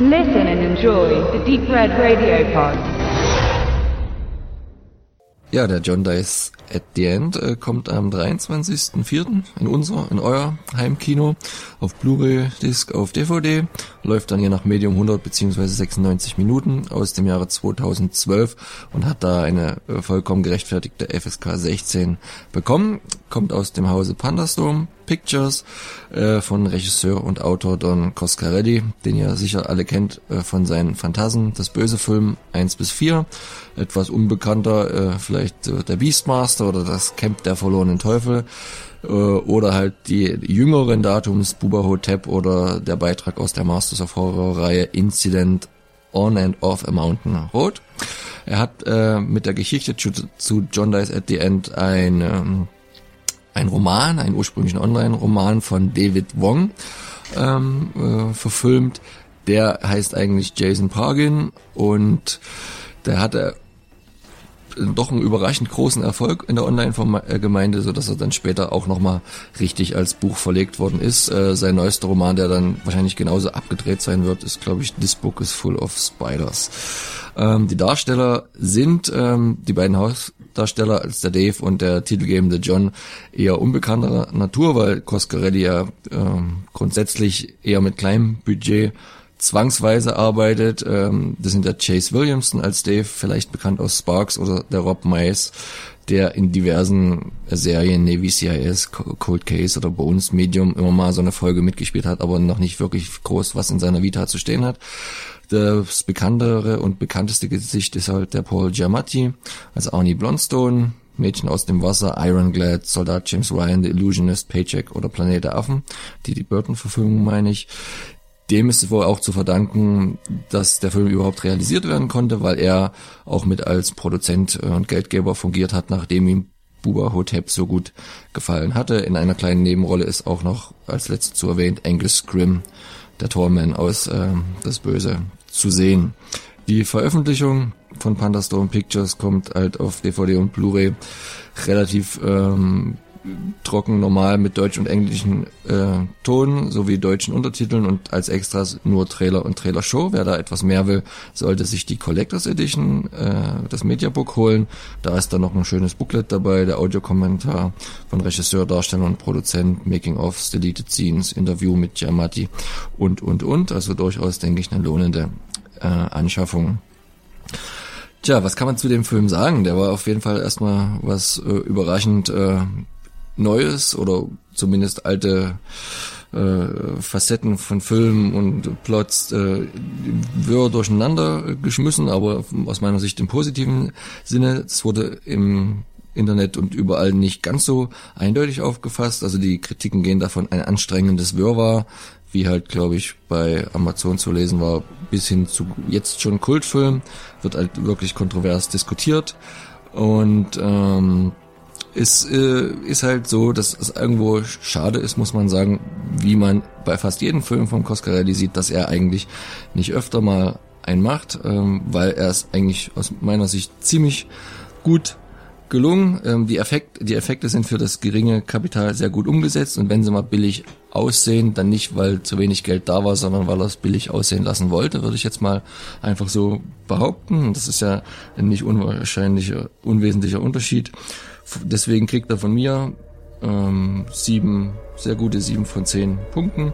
Listen and enjoy the Deep Red Radio Pod. Ja, der John Dice at the End äh, kommt am 23.04. in unser, in euer Heimkino auf Blu-ray, Disc, auf DVD, läuft dann je nach Medium 100 bzw. 96 Minuten aus dem Jahre 2012 und hat da eine äh, vollkommen gerechtfertigte FSK 16 bekommen, kommt aus dem Hause Pandastorm Pictures äh, von Regisseur und Autor Don Coscarelli, den ihr sicher alle kennt äh, von seinen Phantasen, das böse Film 1 bis 4, etwas unbekannter, äh, vielleicht äh, der Beastmaster oder das Camp der verlorenen Teufel äh, oder halt die jüngeren Datums Buba Hotep oder der Beitrag aus der Masters of Horror Reihe Incident on and off a Mountain Road. Er hat äh, mit der Geschichte zu, zu John Dice at the End ein ähm, ein Roman, einen ursprünglichen Online-Roman von David Wong ähm, äh, verfilmt. Der heißt eigentlich Jason Pargin und der hatte doch einen überraschend großen Erfolg in der Online-Gemeinde, so dass er dann später auch nochmal richtig als Buch verlegt worden ist. Äh, sein neuester Roman, der dann wahrscheinlich genauso abgedreht sein wird, ist, glaube ich, This Book is Full of Spiders. Ähm, die Darsteller sind ähm, die beiden Hausdarsteller als der Dave und der titelgebende John eher unbekannter Natur, weil Coscarelli ja ähm, grundsätzlich eher mit kleinem Budget zwangsweise arbeitet. Ähm, das sind der Chase Williamson als Dave, vielleicht bekannt aus Sparks oder der Rob Mice, der in diversen Serien Navy CIS, Cold Case oder Bones Medium immer mal so eine Folge mitgespielt hat, aber noch nicht wirklich groß was in seiner Vita zu stehen hat. Das bekanntere und bekannteste Gesicht ist halt der Paul Giamatti als Arnie Blondstone, Mädchen aus dem Wasser, Ironclad, Soldat James Ryan, The Illusionist, Paycheck oder Planet der Affen, die die Burton-Verfilmung meine ich dem ist wohl auch zu verdanken, dass der Film überhaupt realisiert werden konnte, weil er auch mit als Produzent und Geldgeber fungiert hat, nachdem ihm Buba Hotep so gut gefallen hatte. In einer kleinen Nebenrolle ist auch noch als letztes zu erwähnt Angus Grimm, der Torman aus äh, Das Böse, zu sehen. Die Veröffentlichung von Pandastorm Pictures kommt halt auf DVD und Blu-ray relativ ähm, trocken normal mit deutsch und englischen äh, Ton sowie deutschen Untertiteln und als Extras nur Trailer und Trailer Show. Wer da etwas mehr will, sollte sich die Collectors Edition, äh, das Mediabook holen. Da ist dann noch ein schönes Booklet dabei, der Audiokommentar von Regisseur, Darsteller und Produzent, Making-ofs, Deleted Scenes, Interview mit Giamatti und und und. Also durchaus, denke ich, eine lohnende äh, Anschaffung. Tja, was kann man zu dem Film sagen? Der war auf jeden Fall erstmal was äh, überraschend äh, Neues oder zumindest alte äh, Facetten von Filmen und Plots äh, wirr durcheinander geschmissen, aber aus meiner Sicht im positiven Sinne. Es wurde im Internet und überall nicht ganz so eindeutig aufgefasst. Also die Kritiken gehen davon ein anstrengendes Wirrwarr, wie halt, glaube ich, bei Amazon zu lesen war, bis hin zu jetzt schon Kultfilm, wird halt wirklich kontrovers diskutiert. Und ähm, es äh, ist halt so, dass es irgendwo schade ist, muss man sagen, wie man bei fast jedem Film von Coscarelli sieht, dass er eigentlich nicht öfter mal einen macht, ähm, weil er es eigentlich aus meiner Sicht ziemlich gut gelungen. Ähm, die, Effekt, die Effekte sind für das geringe Kapital sehr gut umgesetzt und wenn sie mal billig aussehen, dann nicht, weil zu wenig Geld da war, sondern weil er es billig aussehen lassen wollte, würde ich jetzt mal einfach so behaupten. Das ist ja ein nicht unwahrscheinlicher, unwesentlicher Unterschied. Deswegen kriegt er von mir ähm, sieben, sehr gute sieben von zehn Punkten.